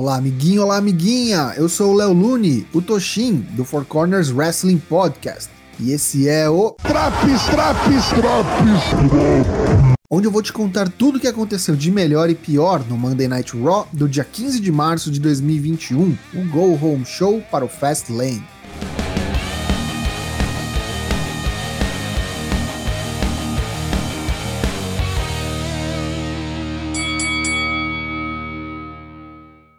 Olá, amiguinho, olá, amiguinha! Eu sou o Léo Lune, o Toshin, do Four Corners Wrestling Podcast. E esse é o Traps, Traps, Traps, onde eu vou te contar tudo o que aconteceu de melhor e pior no Monday Night Raw do dia 15 de março de 2021, o Go Home Show para o Fast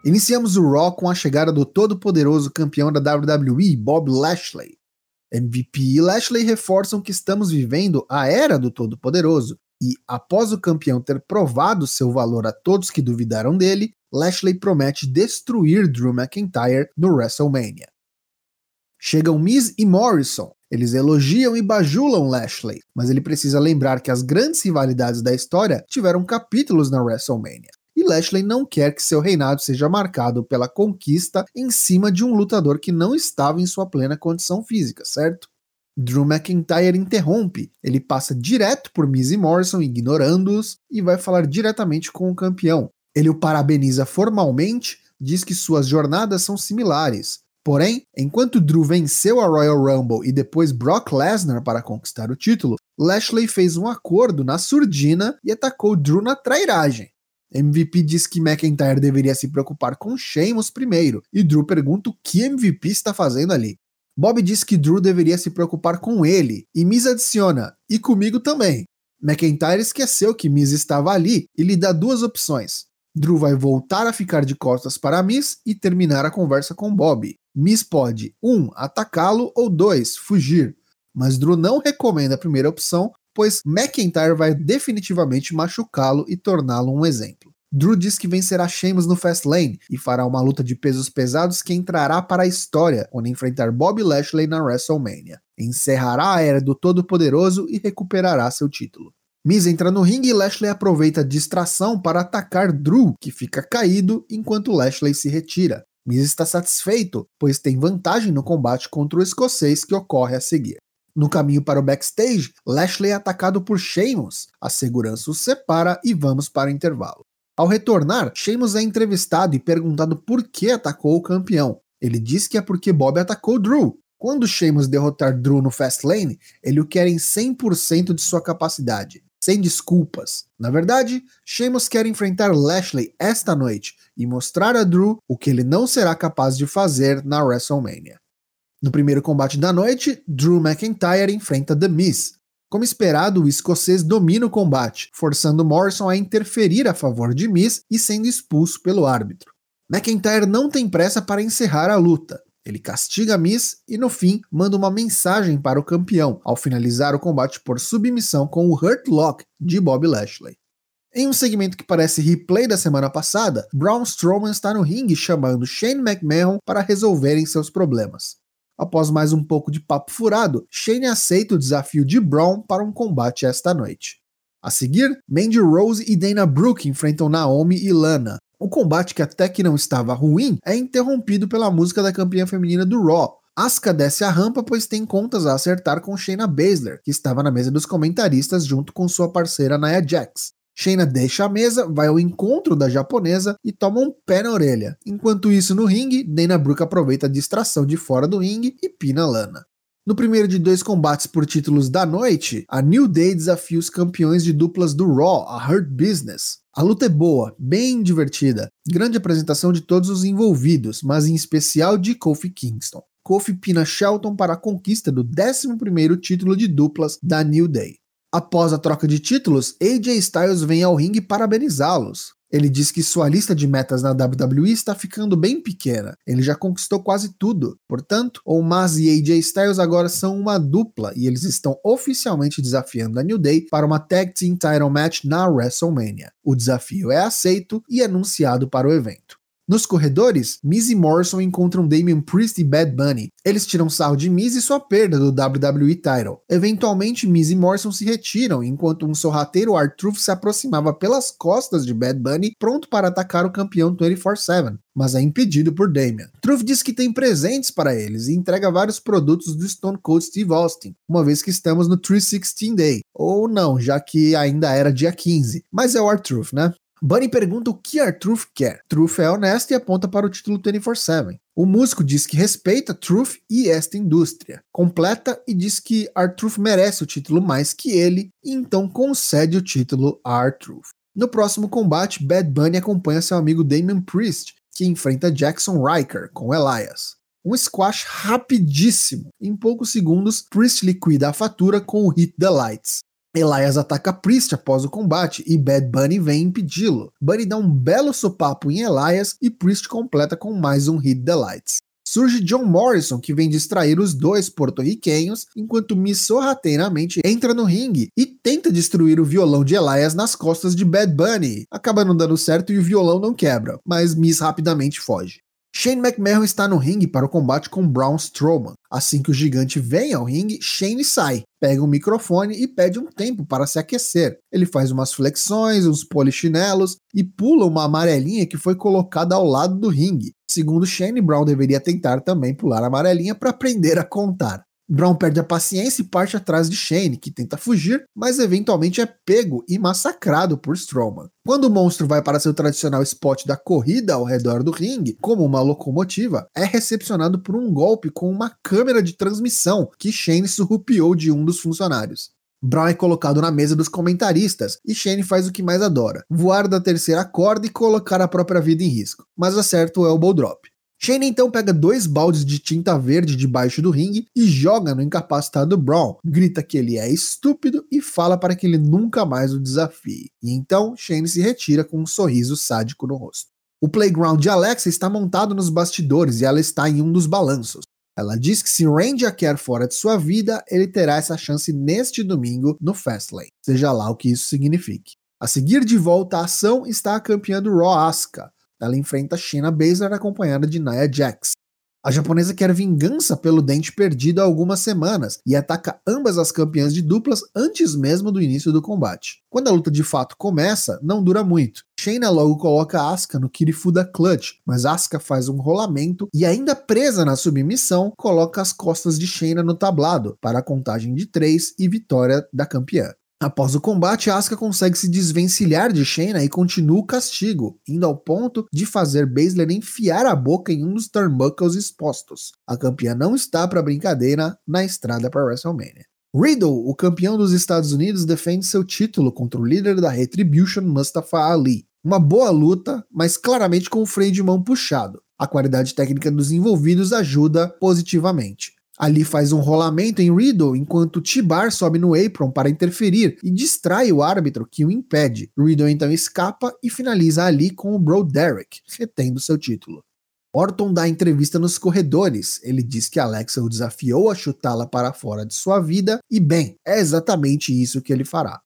Iniciamos o Raw com a chegada do todo-poderoso campeão da WWE, Bob Lashley. MVP e Lashley reforçam que estamos vivendo a era do todo-poderoso, e após o campeão ter provado seu valor a todos que duvidaram dele, Lashley promete destruir Drew McIntyre no WrestleMania. Chegam Miz e Morrison. Eles elogiam e bajulam Lashley, mas ele precisa lembrar que as grandes rivalidades da história tiveram capítulos na WrestleMania e Lashley não quer que seu reinado seja marcado pela conquista em cima de um lutador que não estava em sua plena condição física, certo? Drew McIntyre interrompe, ele passa direto por Miz e Morrison, ignorando-os, e vai falar diretamente com o campeão. Ele o parabeniza formalmente, diz que suas jornadas são similares. Porém, enquanto Drew venceu a Royal Rumble e depois Brock Lesnar para conquistar o título, Lashley fez um acordo na surdina e atacou Drew na trairagem. MVP diz que McIntyre deveria se preocupar com Sheamus primeiro, e Drew pergunta o que MVP está fazendo ali. Bob diz que Drew deveria se preocupar com ele, e Miz adiciona, e comigo também. McIntyre esqueceu que Miz estava ali e lhe dá duas opções. Drew vai voltar a ficar de costas para Miz e terminar a conversa com Bob. Miz pode 1. Um, atacá-lo ou 2. fugir. Mas Drew não recomenda a primeira opção pois McIntyre vai definitivamente machucá-lo e torná-lo um exemplo. Drew diz que vencerá Sheamus no Fastlane e fará uma luta de pesos pesados que entrará para a história quando enfrentar Bobby Lashley na WrestleMania. Encerrará a era do Todo-Poderoso e recuperará seu título. Miz entra no ringue e Lashley aproveita a distração para atacar Drew, que fica caído enquanto Lashley se retira. Miz está satisfeito, pois tem vantagem no combate contra o escocês que ocorre a seguir. No caminho para o backstage, Lashley é atacado por Sheamus. A segurança os separa e vamos para o intervalo. Ao retornar, Sheamus é entrevistado e perguntado por que atacou o campeão. Ele diz que é porque Bob atacou Drew. Quando Sheamus derrotar Drew no Fastlane, ele o quer em 100% de sua capacidade, sem desculpas. Na verdade, Sheamus quer enfrentar Lashley esta noite e mostrar a Drew o que ele não será capaz de fazer na WrestleMania. No primeiro combate da noite, Drew McIntyre enfrenta The Miz. Como esperado, o escocês domina o combate, forçando Morrison a interferir a favor de Miz e sendo expulso pelo árbitro. McIntyre não tem pressa para encerrar a luta. Ele castiga Miz e, no fim, manda uma mensagem para o campeão, ao finalizar o combate por submissão com o Hurt Lock de Bob Lashley. Em um segmento que parece replay da semana passada, Braun Strowman está no ringue chamando Shane McMahon para resolverem seus problemas. Após mais um pouco de papo furado, Shane aceita o desafio de Braun para um combate esta noite. A seguir, Mandy Rose e Dana Brooke enfrentam Naomi e Lana. O combate, que até que não estava ruim, é interrompido pela música da campeã feminina do Raw. Asuka desce a rampa pois tem contas a acertar com Shayna Baszler, que estava na mesa dos comentaristas junto com sua parceira Nia Jax. Shayna deixa a mesa, vai ao encontro da japonesa e toma um pé na orelha. Enquanto isso, no ringue, Dana Brooke aproveita a distração de fora do ringue e pina Lana. No primeiro de dois combates por títulos da noite, a New Day desafia os campeões de duplas do Raw, a Hurt Business. A luta é boa, bem divertida, grande apresentação de todos os envolvidos, mas em especial de Kofi Kingston. Kofi pina Shelton para a conquista do 11º título de duplas da New Day. Após a troca de títulos, AJ Styles vem ao ringue parabenizá-los. Ele diz que sua lista de metas na WWE está ficando bem pequena. Ele já conquistou quase tudo. Portanto, Omaz e AJ Styles agora são uma dupla e eles estão oficialmente desafiando a New Day para uma Tag Team Title Match na WrestleMania. O desafio é aceito e anunciado para o evento. Nos corredores, Miz e Morrison encontram Damian Priest e Bad Bunny. Eles tiram sarro de Miz e sua perda do WWE title. Eventualmente, Miz e Morrison se retiram, enquanto um sorrateiro R-Truth se aproximava pelas costas de Bad Bunny, pronto para atacar o campeão 24-7 mas é impedido por Damian. Truth diz que tem presentes para eles e entrega vários produtos do Stone Cold Steve Austin, uma vez que estamos no 316 Day. Ou não, já que ainda era dia 15, mas é o R-Truth, né? Bunny pergunta o que R-Truth quer. Truth é honesto e aponta para o título 24-7. O músico diz que respeita Truth e esta indústria. Completa e diz que R-Truth merece o título mais que ele e então concede o título a R-Truth. No próximo combate, Bad Bunny acompanha seu amigo Damon Priest, que enfrenta Jackson Riker com Elias. Um squash rapidíssimo. Em poucos segundos, Priest liquida a fatura com o Hit the Lights. Elias ataca Priest após o combate e Bad Bunny vem impedi-lo. Bunny dá um belo sopapo em Elias e Priest completa com mais um Hit the Lights. Surge John Morrison, que vem distrair os dois porto-riquenhos, enquanto Miss sorrateiramente entra no ringue e tenta destruir o violão de Elias nas costas de Bad Bunny. Acaba não dando certo e o violão não quebra, mas Miss rapidamente foge. Shane McMahon está no ringue para o combate com Braun Strowman. Assim que o gigante vem ao ringue, Shane sai, pega um microfone e pede um tempo para se aquecer. Ele faz umas flexões, uns polichinelos e pula uma amarelinha que foi colocada ao lado do ringue. Segundo Shane, Brown deveria tentar também pular a amarelinha para aprender a contar. Brown perde a paciência e parte atrás de Shane, que tenta fugir, mas eventualmente é pego e massacrado por Strowman. Quando o monstro vai para seu tradicional spot da corrida ao redor do ringue, como uma locomotiva, é recepcionado por um golpe com uma câmera de transmissão que Shane surrupiou de um dos funcionários. Brown é colocado na mesa dos comentaristas e Shane faz o que mais adora: voar da terceira corda e colocar a própria vida em risco. Mas acerta o elbow drop. Shane então pega dois baldes de tinta verde debaixo do ringue e joga no incapacitado Brown, grita que ele é estúpido e fala para que ele nunca mais o desafie. E então Shane se retira com um sorriso sádico no rosto. O playground de Alexa está montado nos bastidores e ela está em um dos balanços. Ela diz que se Randy a quer fora de sua vida, ele terá essa chance neste domingo no Fastlane, seja lá o que isso signifique. A seguir de volta à ação está a campeã do Raw Asuka. Ela enfrenta Shayna Baszler acompanhada de Nia Jax. A japonesa quer vingança pelo dente perdido há algumas semanas e ataca ambas as campeãs de duplas antes mesmo do início do combate. Quando a luta de fato começa, não dura muito. Shayna logo coloca Asuka no Kirifuda Clutch, mas Asuka faz um rolamento e ainda presa na submissão, coloca as costas de Shayna no tablado para a contagem de 3 e vitória da campeã. Após o combate, Asuka consegue se desvencilhar de Shayna e continua o castigo, indo ao ponto de fazer Baszler enfiar a boca em um dos turnbuckles expostos. A campeã não está para brincadeira na estrada para WrestleMania. Riddle, o campeão dos Estados Unidos, defende seu título contra o líder da Retribution, Mustafa Ali. Uma boa luta, mas claramente com o freio de mão puxado. A qualidade técnica dos envolvidos ajuda positivamente. Ali faz um rolamento em Riddle enquanto Tibar sobe no apron para interferir e distrai o árbitro que o impede. Riddle então escapa e finaliza ali com o Bro Derek, retendo seu título. Orton dá entrevista nos corredores. Ele diz que Alexa o desafiou a chutá-la para fora de sua vida e, bem, é exatamente isso que ele fará.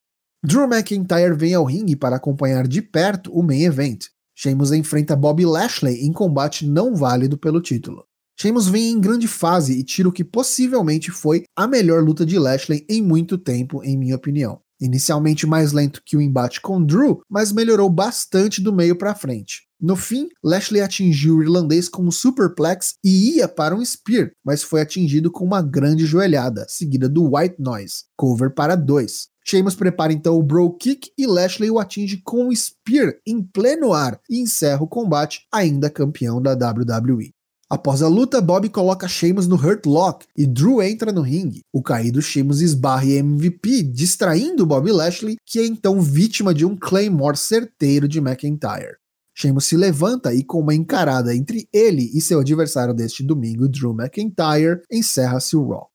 Drew McIntyre vem ao ringue para acompanhar de perto o main event. Sheamus enfrenta Bobby Lashley em combate não válido pelo título. Sheamus vem em grande fase e tira o que possivelmente foi a melhor luta de Lashley em muito tempo, em minha opinião. Inicialmente mais lento que o embate com Drew, mas melhorou bastante do meio para frente. No fim, Lashley atingiu o irlandês com um superplex e ia para um spear, mas foi atingido com uma grande joelhada, seguida do White Noise, cover para dois. Sheamus prepara então o Bro Kick e Lashley o atinge com um Spear em pleno ar e encerra o combate, ainda campeão da WWE. Após a luta, Bob coloca Sheamus no Hurt Lock e Drew entra no ringue. O caído Sheamus esbarra em MVP, distraindo Bob Lashley, que é então vítima de um Claymore certeiro de McIntyre. Sheamus se levanta e, com uma encarada entre ele e seu adversário deste domingo, Drew McIntyre, encerra-se o Raw.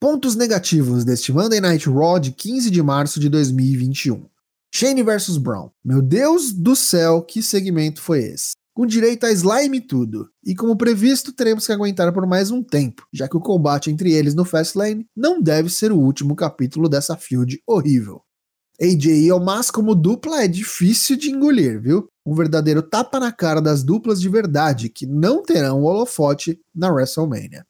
Pontos negativos deste Monday Night Raw de 15 de março de 2021. Shane vs Brown. Meu Deus do céu, que segmento foi esse? Com direito a slime e tudo. E como previsto, teremos que aguentar por mais um tempo, já que o combate entre eles no Fastlane não deve ser o último capítulo dessa feud horrível. AJ e Omas como dupla é difícil de engolir, viu? Um verdadeiro tapa na cara das duplas de verdade que não terão o holofote na WrestleMania.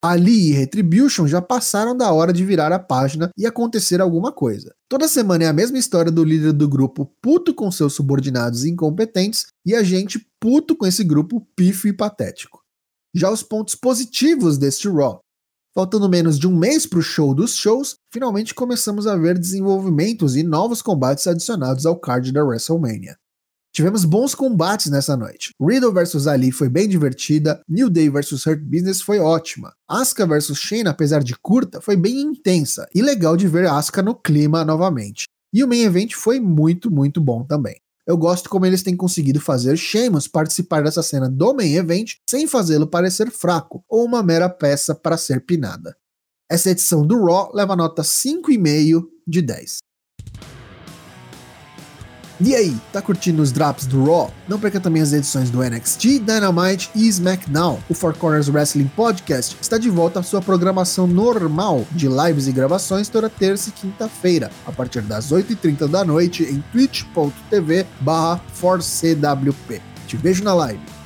Ali e Retribution já passaram da hora de virar a página e acontecer alguma coisa. Toda semana é a mesma história do líder do grupo puto com seus subordinados incompetentes e a gente puto com esse grupo pífio e patético. Já os pontos positivos deste Raw. Faltando menos de um mês para o show dos shows, finalmente começamos a ver desenvolvimentos e novos combates adicionados ao card da WrestleMania. Tivemos bons combates nessa noite. Riddle vs Ali foi bem divertida, New Day vs Hurt Business foi ótima. Asuka vs Shayna, apesar de curta, foi bem intensa e legal de ver Asuka no clima novamente. E o main event foi muito, muito bom também. Eu gosto como eles têm conseguido fazer Sheamus participar dessa cena do main event sem fazê-lo parecer fraco ou uma mera peça para ser pinada. Essa edição do Raw leva nota 5,5 de 10. E aí, tá curtindo os drops do Raw? Não perca também as edições do NXT, Dynamite e SmackDown. O Four Corners Wrestling Podcast está de volta à sua programação normal de lives e gravações toda terça e quinta-feira, a partir das 8h30 da noite em twitch.tv barra Te vejo na live.